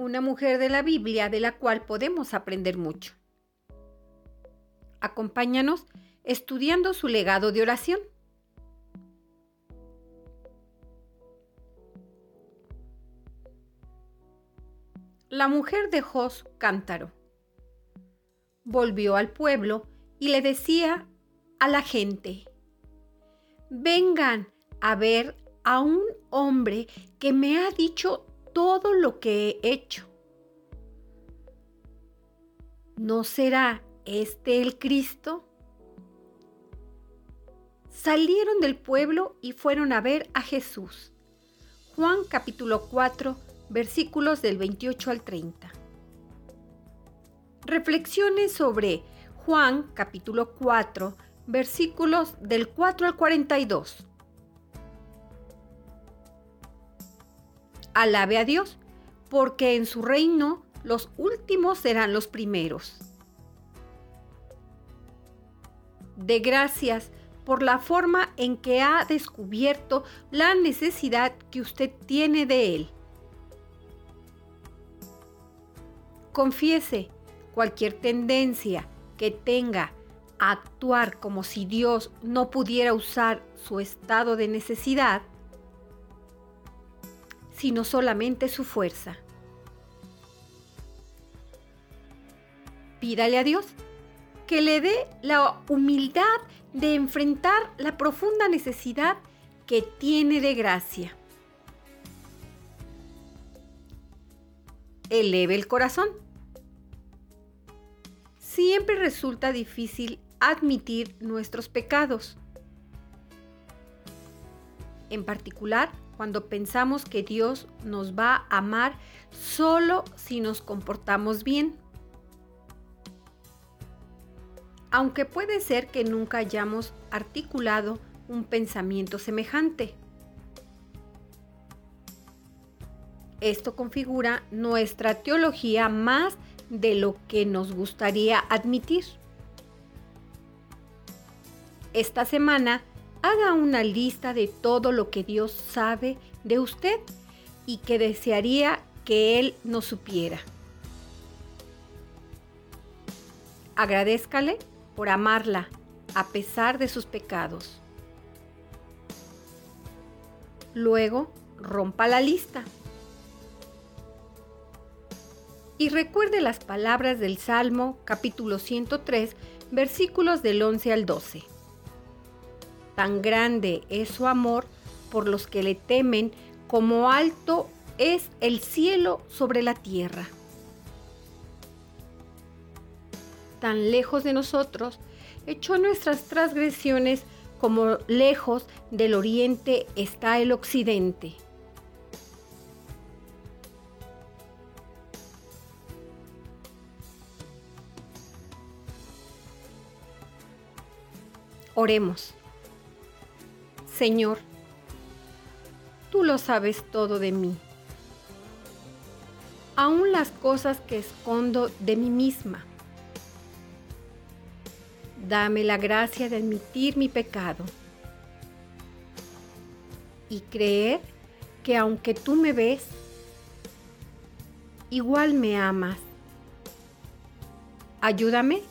una mujer de la Biblia de la cual podemos aprender mucho. Acompáñanos estudiando su legado de oración. La mujer dejó su cántaro, volvió al pueblo y le decía a la gente, vengan a ver a un hombre que me ha dicho todo lo que he hecho. ¿No será este el Cristo? Salieron del pueblo y fueron a ver a Jesús. Juan capítulo 4 versículos del 28 al 30. Reflexiones sobre Juan capítulo 4 versículos del 4 al 42. Alabe a Dios, porque en su reino los últimos serán los primeros. De gracias por la forma en que ha descubierto la necesidad que usted tiene de Él. Confiese cualquier tendencia que tenga actuar como si Dios no pudiera usar su estado de necesidad, sino solamente su fuerza. Pídale a Dios que le dé la humildad de enfrentar la profunda necesidad que tiene de gracia. Eleve el corazón. Siempre resulta difícil admitir nuestros pecados. En particular, cuando pensamos que Dios nos va a amar solo si nos comportamos bien. Aunque puede ser que nunca hayamos articulado un pensamiento semejante. Esto configura nuestra teología más de lo que nos gustaría admitir esta semana haga una lista de todo lo que Dios sabe de usted y que desearía que Él no supiera. Agradézcale por amarla a pesar de sus pecados. Luego, rompa la lista. Y recuerde las palabras del Salmo capítulo 103, versículos del 11 al 12. Tan grande es su amor por los que le temen, como alto es el cielo sobre la tierra. Tan lejos de nosotros, echó nuestras transgresiones como lejos del oriente está el occidente. Oremos. Señor, tú lo sabes todo de mí, aún las cosas que escondo de mí misma. Dame la gracia de admitir mi pecado y creer que aunque tú me ves, igual me amas. Ayúdame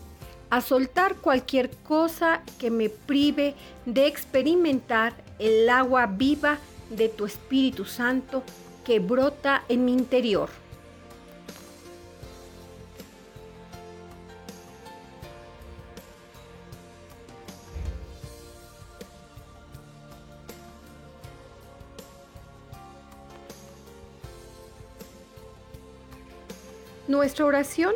a soltar cualquier cosa que me prive de experimentar el agua viva de tu Espíritu Santo que brota en mi interior. Nuestra oración